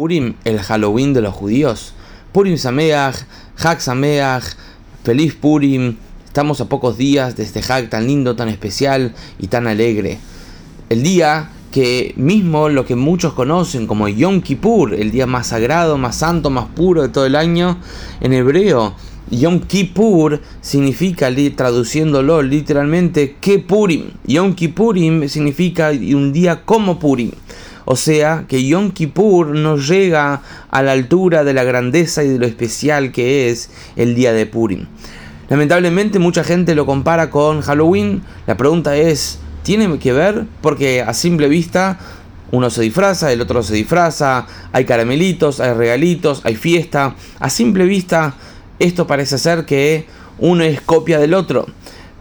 Purim, el Halloween de los judíos. Purim Sameach, Hag Sameach, feliz Purim. Estamos a pocos días de este Hag tan lindo, tan especial y tan alegre. El día que mismo lo que muchos conocen como Yom Kippur, el día más sagrado, más santo, más puro de todo el año, en hebreo Yom Kippur significa, traduciéndolo literalmente, que Purim. Yom Kippurim significa un día como Purim. O sea que Yom Kippur no llega a la altura de la grandeza y de lo especial que es el día de Purim. Lamentablemente mucha gente lo compara con Halloween. La pregunta es, ¿tiene que ver? Porque a simple vista uno se disfraza, el otro se disfraza, hay caramelitos, hay regalitos, hay fiesta. A simple vista esto parece ser que uno es copia del otro.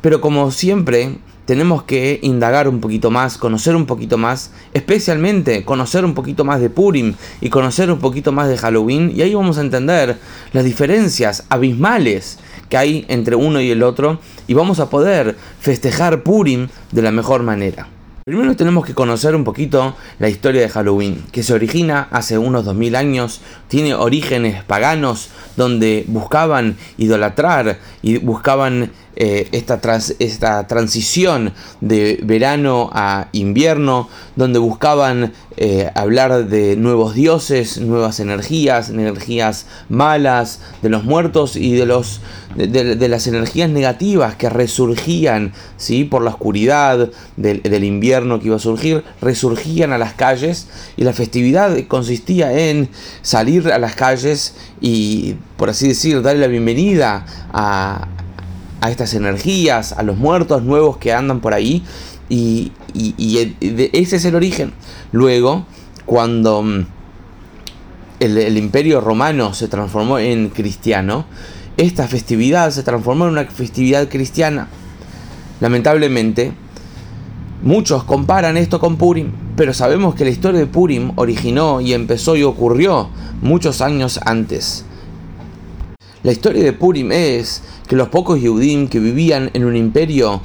Pero como siempre, tenemos que indagar un poquito más, conocer un poquito más, especialmente conocer un poquito más de Purim y conocer un poquito más de Halloween, y ahí vamos a entender las diferencias abismales que hay entre uno y el otro, y vamos a poder festejar Purim de la mejor manera. Primero tenemos que conocer un poquito la historia de Halloween, que se origina hace unos 2000 años, tiene orígenes paganos donde buscaban idolatrar y buscaban eh, esta, esta transición de verano a invierno, donde buscaban eh, hablar de nuevos dioses, nuevas energías, energías malas, de los muertos y de, los, de, las energías negativas que resurgían ¿sí? por la oscuridad del, del invierno que iba a surgir, resurgían a las calles y la festividad consistía en salir a las calles y, por así decir, darle la bienvenida a, a estas energías, a los muertos nuevos que andan por ahí. Y, ese es el origen. Luego, cuando mm, el, imperio romano se transformó en cristiano, esta festividad se transformó en una festividad cristiana. Lamentablemente, muchos comparan esto con Purim, pero sabemos que la historia de Purim originó y empezó y ocurrió muchos años antes. La historia de Purim es que los pocos Yehudim que vivían en un imperio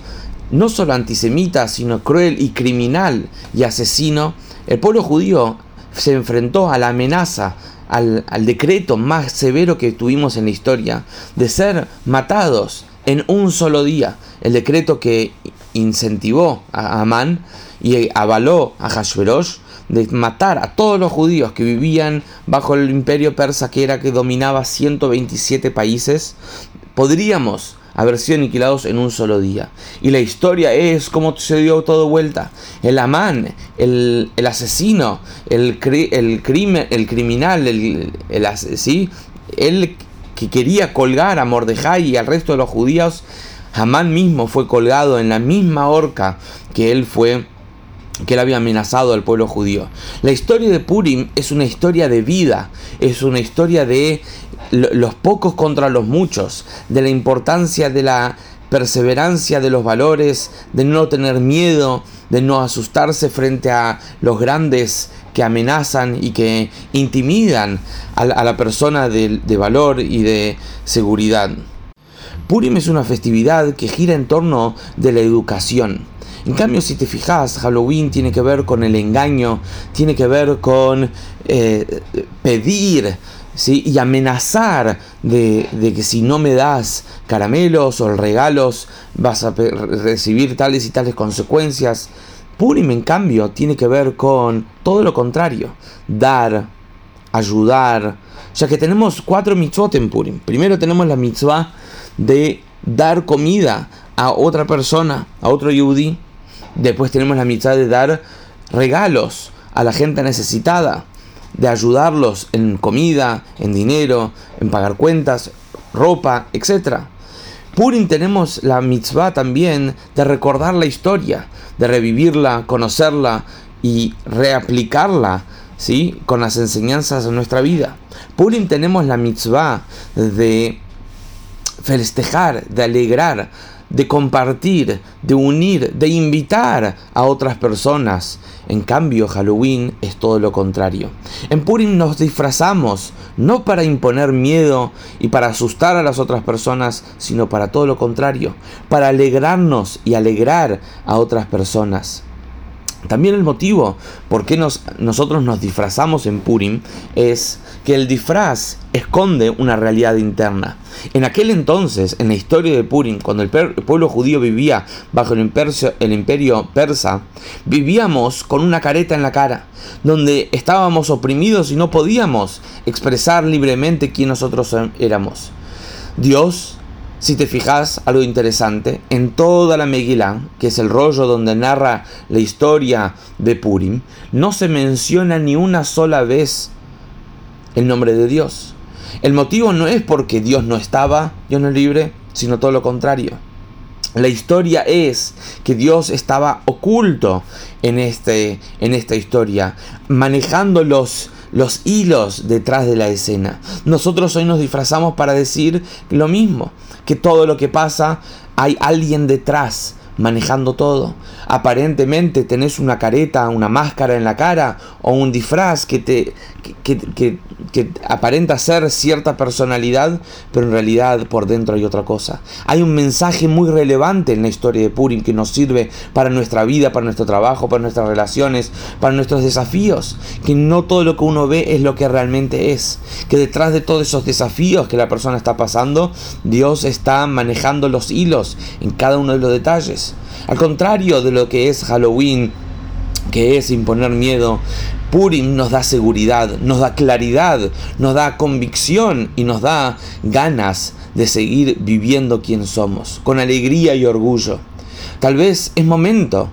no solo antisemita, sino cruel y criminal y asesino, el pueblo judío se enfrentó a la amenaza, al, decreto más severo que tuvimos en la historia, de ser matados en un solo día. El decreto que incentivó a Amán y avaló a Hashverosh de matar a todos los judíos que vivían bajo el imperio persa que era que dominaba 127 países, podríamos haber sido aniquilados en un solo día. Y la historia es cómo se dio todo vuelta. El amán, el, asesino, el, el, crimen, el criminal, el, el, ¿sí? él que quería colgar a Mordejai y al resto de los judíos, Amán mismo fue colgado en la misma horca que él fue que él había amenazado al pueblo judío. La historia de Purim es una historia de vida, es una historia de los pocos contra los muchos, de la importancia de la perseverancia de los valores, de no tener miedo, de no asustarse frente a los grandes que amenazan y que intimidan a la, persona de, de valor y de seguridad. Purim es una festividad que gira en torno de la educación. En cambio, si te fijas, Halloween tiene que ver con el engaño, tiene que ver con eh, pedir ¿sí? y amenazar de, que si no me das caramelos o regalos vas a recibir tales y tales consecuencias. Purim, en cambio, tiene que ver con todo lo contrario, dar, ayudar, ya que tenemos cuatro mitzvot en Purim. Primero tenemos la mitzvah de dar comida a otra persona, a otro yudí. Después tenemos la mitad de dar regalos a la gente necesitada, de ayudarlos en comida, en dinero, en pagar cuentas, ropa, etc. Purim tenemos la mitzvah también de recordar la historia, de revivirla, conocerla y reaplicarla ¿sí? con las enseñanzas de nuestra vida. Purim tenemos la mitzvah de festejar, de alegrar, de compartir, de unir, de invitar a otras personas. En cambio, Halloween es todo lo contrario. En Purim nos disfrazamos no para imponer miedo y para asustar a las otras personas, sino para todo lo contrario, para alegrarnos y alegrar a otras personas. También el motivo por qué nos, nosotros nos disfrazamos en Purim es que el disfraz esconde una realidad interna. En aquel entonces, en la historia de Purim, cuando el, pueblo judío vivía bajo el imperio, el imperio persa, vivíamos con una careta en la cara, donde estábamos oprimidos y no podíamos expresar libremente quién nosotros éramos. Dios si te fijas, algo interesante, en toda la Megillah, que es el rollo donde narra la historia de Purim, no se menciona ni una sola vez el nombre de Dios. El motivo no es porque Dios no estaba, Dios no es libre, sino todo lo contrario. La historia es que Dios estaba oculto en, este, en esta historia, manejando los, los hilos detrás de la escena. Nosotros hoy nos disfrazamos para decir lo mismo, que todo lo que pasa hay alguien detrás manejando todo. Aparentemente tenés una careta, una máscara en la cara o un disfraz que te que, aparenta ser cierta personalidad, pero en realidad por dentro hay otra cosa. Hay un mensaje muy relevante en la historia de Purim que nos sirve para nuestra vida, para nuestro trabajo, para nuestras relaciones, para nuestros desafíos. Que no todo lo que uno ve es lo que realmente es. Que detrás de todos esos desafíos que la persona está pasando, Dios está manejando los hilos en cada uno de los detalles. Al contrario de lo que es Halloween, que es imponer miedo, Purim nos da seguridad, nos da claridad, nos da convicción y nos da ganas de seguir viviendo quien somos, con alegría y orgullo. Tal vez es momento.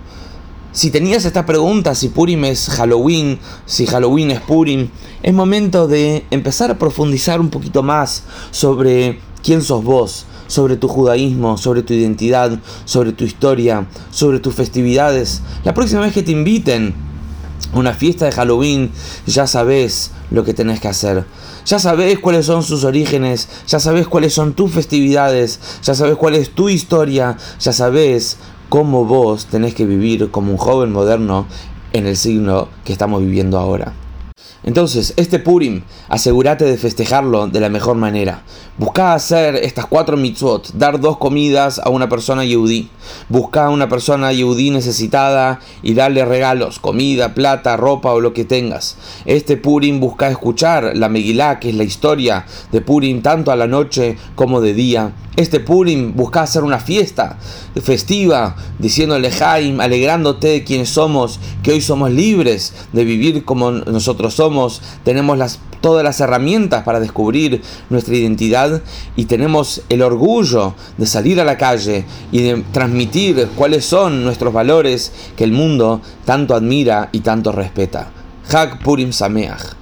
Si tenías esta pregunta, si Purim es Halloween, si Halloween es Purim, es momento de empezar a profundizar un poquito más sobre quién sos vos, sobre tu judaísmo, sobre tu identidad, sobre tu historia, sobre tus festividades. La próxima vez que te inviten a una fiesta de Halloween, ya sabes lo que tenés que hacer. Ya sabes cuáles son sus orígenes, ya sabes cuáles son tus festividades, ya sabes cuál es tu historia, ya sabes cómo vos tenés que vivir como un joven moderno en el signo que estamos viviendo ahora. Entonces, este Purim, asegúrate de festejarlo de la mejor manera. Busca hacer estas cuatro mitzvot, dar dos comidas a una persona yudí. Busca a una persona yudí necesitada y darle regalos, comida, plata, ropa o lo que tengas. Este Purim busca escuchar la Megilá, que es la historia de Purim tanto a la noche como de día este Purim busca hacer una fiesta festiva, diciéndole Jaim, alegrándote de quienes somos, que hoy somos libres de vivir como nosotros somos, tenemos todas las herramientas para descubrir nuestra identidad y tenemos el orgullo de salir a la calle y de transmitir cuáles son nuestros valores que el mundo tanto admira y tanto respeta. Hag Purim Sameach.